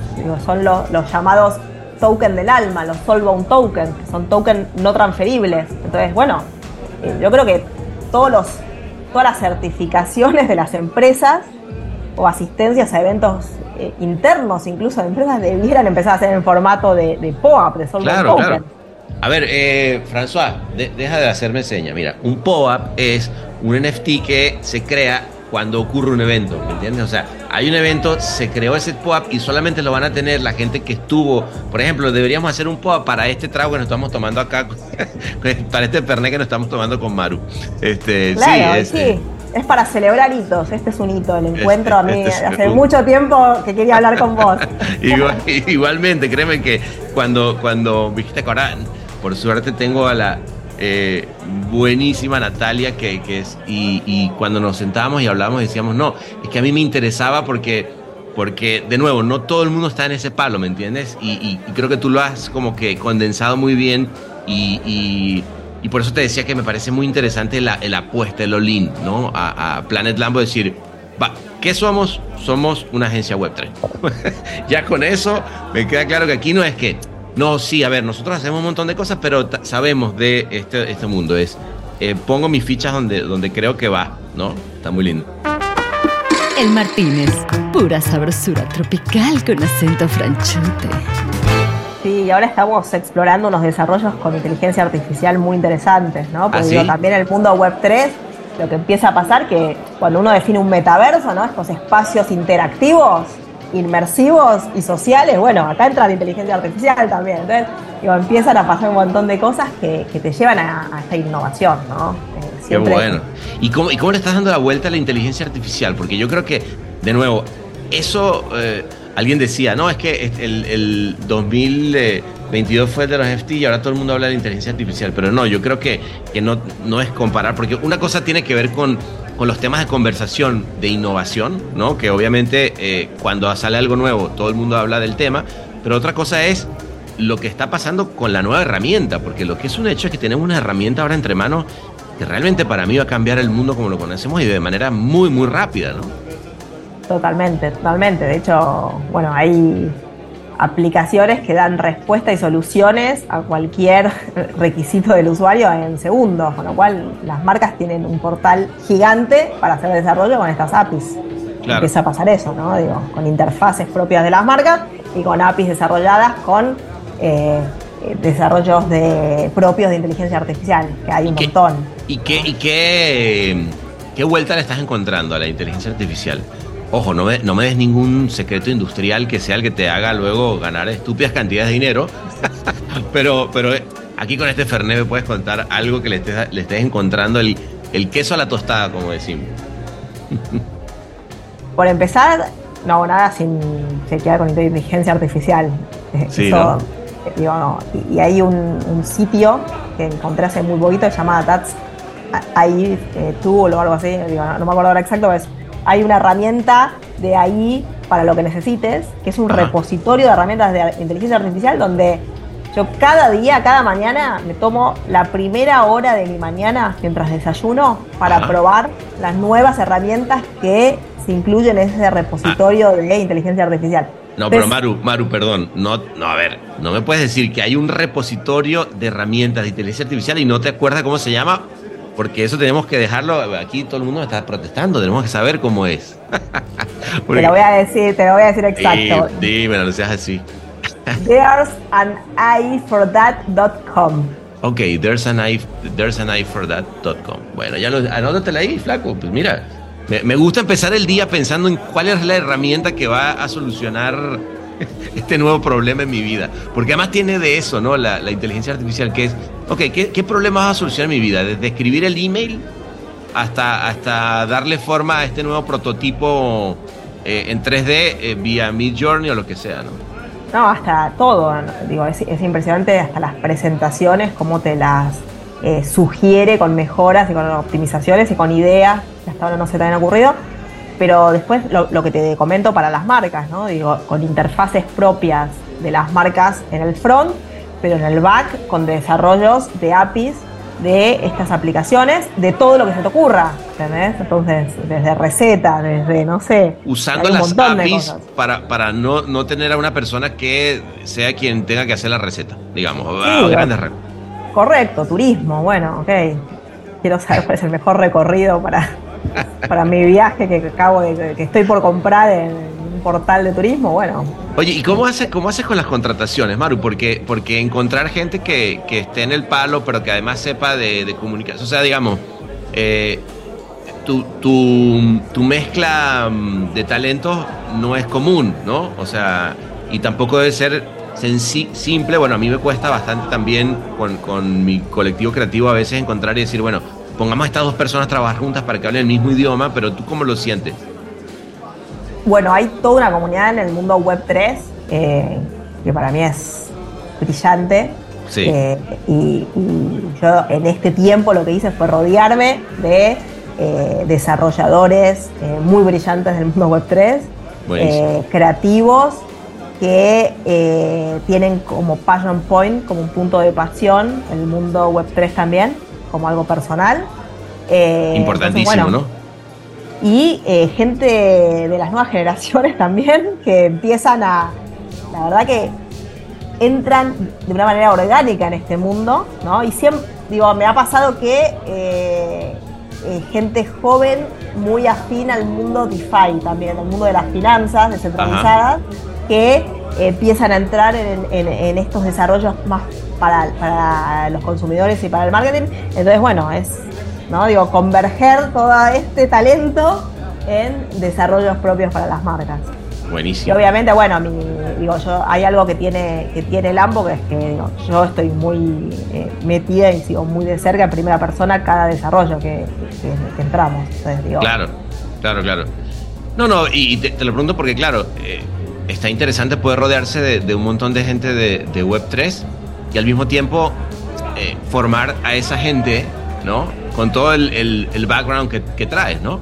son los, llamados token del alma, los Soulbound Token, que son tokens no transferibles. Entonces, bueno, yo creo que todos los, todas las certificaciones de las empresas o asistencias a eventos eh, internos, incluso de empresas, debieran empezar a hacer en formato de, de POAP, de claro, Claro. A ver, eh, François, deja de hacerme seña. Mira, un POAP es un NFT que se crea cuando ocurre un evento, ¿me entiendes? O sea, hay un evento, se creó ese POAP y solamente lo van a tener la gente que estuvo. Por ejemplo, deberíamos hacer un POAP para este trago que nos estamos tomando acá, [laughs] para este perné que nos estamos tomando con Maru. Este, sí, sí es para celebrar hitos. Este es un hito, el encuentro. a mí este hace mucho tiempo que quería hablar con vos. [laughs] igualmente, créeme que cuando, cuando dijiste que ahora, por suerte, tengo a la eh, buenísima Natalia, que, que es, y, cuando nos sentábamos y hablábamos decíamos, no, es que a mí me interesaba porque, porque, de nuevo, no todo el mundo está en ese palo, ¿me entiendes? Y, y creo que tú lo has como que condensado muy bien y y por eso te decía que me parece muy interesante la, apuesta, el all ¿no? A, Planet Lambo decir, va, ¿qué somos? Somos una agencia Web3. [laughs] ya con eso me queda claro que aquí no es que, no, sí, a ver, nosotros hacemos un montón de cosas, pero sabemos de este, este mundo. Es, eh, pongo mis fichas donde, donde creo que va, ¿no? Está muy lindo. El Martínez, pura sabrosura tropical con acento franchute. Sí, y ahora estamos explorando unos desarrollos con inteligencia artificial muy interesantes, ¿no? Porque ¿Ah, también en el mundo web 3 lo que empieza a pasar que cuando uno define un metaverso, ¿no? Estos espacios interactivos, inmersivos y sociales, bueno, acá entra la inteligencia artificial también. Entonces, digo, empiezan a pasar un montón de cosas que, te llevan a, esta innovación, ¿no? Eh, Qué bueno. ¿Y cómo, ¿Y cómo le estás dando la vuelta a la inteligencia artificial? Porque yo creo que, de nuevo, eso, eh, alguien decía, no, es que el, el 2022 fue de los FT y ahora todo el mundo habla de inteligencia artificial, pero no, yo creo que, que no, no es comparar, porque una cosa tiene que ver con, con los temas de conversación de innovación, ¿no? que obviamente eh, cuando sale algo nuevo todo el mundo habla del tema, pero otra cosa es lo que está pasando con la nueva herramienta, porque lo que es un hecho es que tenemos una herramienta ahora entre manos que realmente para mí va a cambiar el mundo como lo conocemos y de manera muy, muy rápida, ¿no? Totalmente, totalmente. De hecho, bueno, hay aplicaciones que dan respuesta y soluciones a cualquier [laughs] requisito del usuario en segundos, con lo cual las marcas tienen un portal gigante para hacer desarrollo con estas APIs. Empieza a pasar eso, ¿no? Digo, con interfaces propias de las marcas y con APIs desarrolladas con eh, desarrollos de, propios de inteligencia artificial, que hay un montón. ¿Y qué, y qué, qué vuelta le estás encontrando a la inteligencia artificial? Ojo, no me, no me des ningún secreto industrial que sea el que te haga luego ganar estúpidas cantidades de dinero, [laughs] pero, pero aquí con este Fernet puedes contar algo que le estés, le estés encontrando el, el queso a la tostada, como decimos. [laughs] Por empezar, no hago nada sin chequear con inteligencia artificial. [laughs] Sí, y, hay un, sitio que encontré hace muy poquito llamado That's ahí eh, Tool o algo así, no, me acuerdo ahora exacto, pero es, hay una herramienta de ahí para lo que necesites, que es un repositorio de herramientas de inteligencia artificial donde yo cada día, cada mañana me tomo la primera hora de mi mañana mientras desayuno para probar las nuevas herramientas que se incluyen en ese repositorio ah. de inteligencia artificial. No, pero Maru, Maru, perdón. No, no, a ver, no me puedes decir que hay un repositorio de herramientas de inteligencia artificial y no te acuerdas cómo se llama, porque eso tenemos que dejarlo. Aquí todo el mundo está protestando, tenemos que saber cómo es. te lo voy a decir, te lo voy a decir exacto. dime, no seas así. There's an eye for that.com. Ok, there's an eye, there's an eye for that.com. Bueno, ya lo, anótatela ahí, flaco. Pues mira, me, gusta empezar el día pensando en cuál es la herramienta que va a solucionar [laughs] este nuevo problema en mi vida. Porque además tiene de eso, ¿no? La, inteligencia artificial, que es, ok, ¿qué, problema va a solucionar mi vida? Desde escribir el email hasta, hasta darle forma a este nuevo prototipo eh, en 3D eh, vía Mid Journey o lo que sea, ¿no? No, hasta todo. Digo, es, es impresionante hasta las presentaciones, cómo te las eh, sugiere con mejoras y con optimizaciones y con ideas que hasta ahora no se te han ocurrido. Pero después lo, que te comento para las marcas, ¿no? Digo, con interfaces propias de las marcas en el front, pero en el back con desarrollos de APIs de estas aplicaciones, de todo lo que se te ocurra, ¿entendés? Entonces, desde receta, desde, no sé. Usando las APIs para, para no, no, tener a una persona que sea quien tenga que hacer la receta, digamos, a grandes rasgos. Correcto, turismo, bueno, ok. Quiero saber cuál es el mejor recorrido para, para mi viaje que acabo de, que estoy por comprar en un portal de turismo, bueno. Oye, ¿y cómo haces, cómo haces con las contrataciones, Maru? Porque, porque encontrar gente que, esté en el palo, pero que además sepa de, de. O sea, digamos, eh, tu, tu, tu, mezcla mm, de talentos no es común, ¿no? O sea, y tampoco debe ser simple, bueno, a mí me cuesta bastante también con, mi colectivo creativo a veces encontrar y decir, bueno, pongamos a estas dos personas a trabajar juntas para que hablen el mismo idioma, pero tú cómo lo sientes? Bueno, hay toda una comunidad en el mundo web 3 eh, que para mí es brillante. Sí. Eh, y, yo en este tiempo lo que hice fue rodearme de eh, desarrolladores muy brillantes del mundo web 3, creativos que eh, tienen como passion point, como un punto de pasión, el mundo Web3 también, como algo personal. Eh, Importantísimo, ¿no? Y eh, gente de las nuevas [laughs] generaciones también, que empiezan a, la verdad que entran de una manera orgánica en este mundo, ¿no? Y siempre, digo, me ha pasado que gente joven muy afín al mundo DeFi también, al mundo de las finanzas descentralizadas que empiezan a entrar en, estos desarrollos más para, los consumidores y para el marketing. Entonces, bueno, es, ¿no? Digo, converger todo este talento en desarrollos propios para las marcas. Buenísimo. Y obviamente, bueno, digo, yo, hay algo que tiene, que tiene el AMBO, que es que yo estoy muy eh, metida y sigo muy de cerca en primera persona cada desarrollo que, entramos. claro, claro, claro. No, no, y te, lo pregunto porque, claro, eh, está interesante poder rodearse de, un montón de gente de, Web3 y al mismo tiempo eh, formar a esa gente, ¿no? Con todo el, background que, traes, ¿no?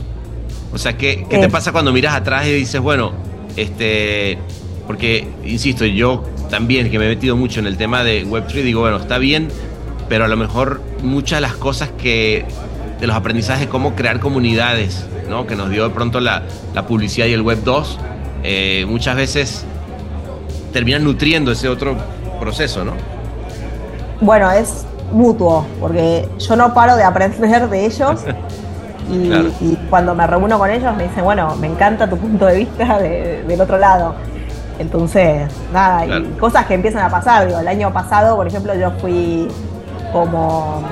O sea, ¿qué, qué te pasa cuando miras atrás y dices, bueno, este, porque, insisto, yo también que me he metido mucho en el tema de Web3, digo, bueno, está bien, pero a lo mejor muchas de las cosas que, de los aprendizajes, cómo crear comunidades, ¿no? Que nos dio de pronto la, la publicidad y el Web 2, eh, muchas veces terminan nutriendo ese otro proceso, ¿no? Bueno, es mutuo, porque yo no paro de aprender de ellos. [laughs] Y, cuando me reúno con ellos me dicen, bueno, me encanta tu punto de vista del otro lado. Entonces, nada, y cosas que empiezan a pasar. Digo, el año pasado, por ejemplo, yo fui como,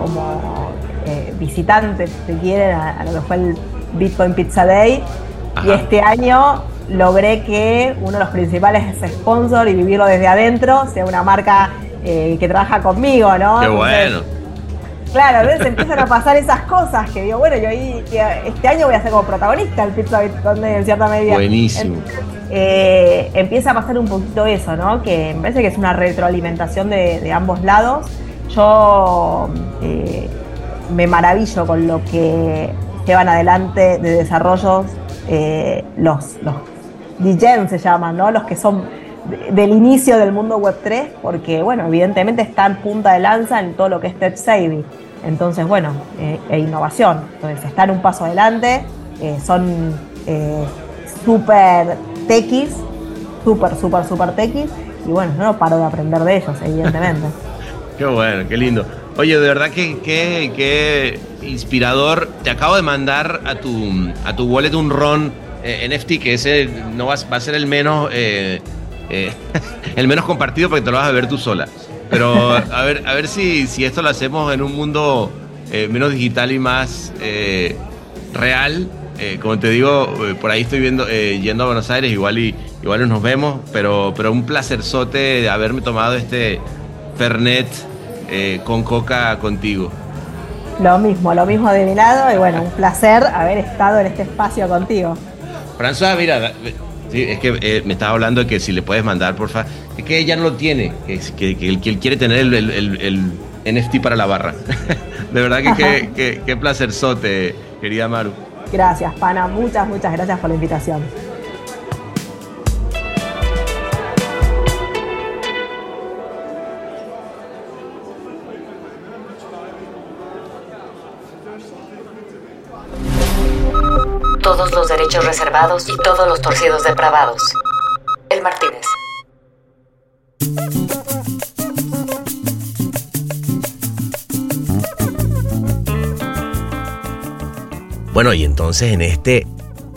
como eh, visitante, si quieren, a, lo que fue el Bitcoin Pizza Day. Y este año logré que uno de los principales sponsors y vivirlo desde adentro sea una marca eh, que trabaja conmigo, ¿no? Qué bueno. Claro, a veces empiezan a pasar esas cosas que digo, bueno, yo este año voy a ser como protagonista el Pizza Bitcoin Day en cierta medida. Buenísimo. Eh, empieza a pasar un poquito eso, ¿no? Que me parece que es una retroalimentación de, ambos lados. Yo eh, me maravillo con lo que llevan adelante de desarrollos eh, los, los DJs se llaman, ¿no? Los que son del inicio del mundo web 3, porque, bueno, evidentemente están punta de lanza en todo lo que es tech saving. Entonces, bueno, e innovación. Entonces, están un paso adelante, son súper techis, súper, súper, súper techis, y bueno, no paro de aprender de ellos, evidentemente. [laughs] qué bueno, qué lindo. Oye, de verdad que qué inspirador. Te acabo de mandar a tu, a tu wallet un RON eh, NFT, que ese no va, a ser el menos, eh, eh, [laughs] el menos compartido porque te lo vas a ver tú sola. Pero a ver, a ver si, si esto lo hacemos en un mundo menos digital y más real eh, como te digo, eh, por ahí estoy viendo, eh, yendo a Buenos Aires, igual y igual nos vemos, pero, pero un placerzote de haberme tomado este Fernet con coca contigo. Lo mismo, lo mismo de mi lado, y bueno, un placer haber estado en este espacio contigo. François, mira, es que me estaba hablando de que si le puedes mandar, por favor. Es que ella no lo tiene, que, que, que, él quiere tener el, el, NFT para la barra. [laughs] de verdad que qué, qué placerzote, querida Maru. Gracias, Pana. Muchas, muchas gracias por la invitación. Reservados y todos los torcidos depravados. El Martínez. Bueno, y entonces en este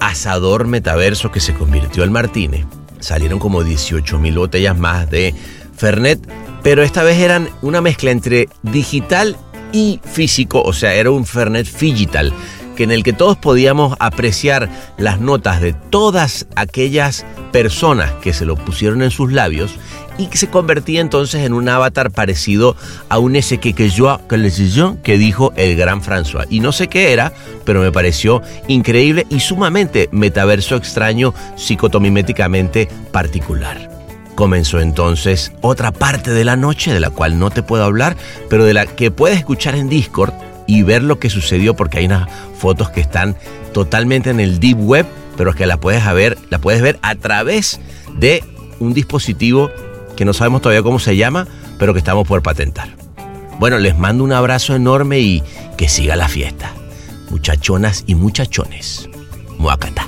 asador metaverso que se convirtió el Martínez, salieron como 18 mil botellas más de Fernet, pero esta vez eran una mezcla entre digital y físico, o sea, era un Fernet digital, que en el que todos podíamos apreciar las notas de todas aquellas personas que se lo pusieron en sus labios y que se convertía entonces en un avatar parecido a un ese que, que, dijo el gran François. Y no sé qué era, pero me pareció increíble y sumamente metaverso extraño, psicotomiméticamente particular. Comenzó entonces otra parte de la noche de la cual no te puedo hablar, pero de la que puedes escuchar en Discord y ver lo que sucedió porque hay unas fotos que están totalmente en el deep web, pero que la puedes ver, la puedes ver a través de un dispositivo que no sabemos todavía cómo se llama, pero que estamos por patentar. Bueno, les mando un abrazo enorme y que siga la fiesta. Muchachonas y muchachones. Muacata.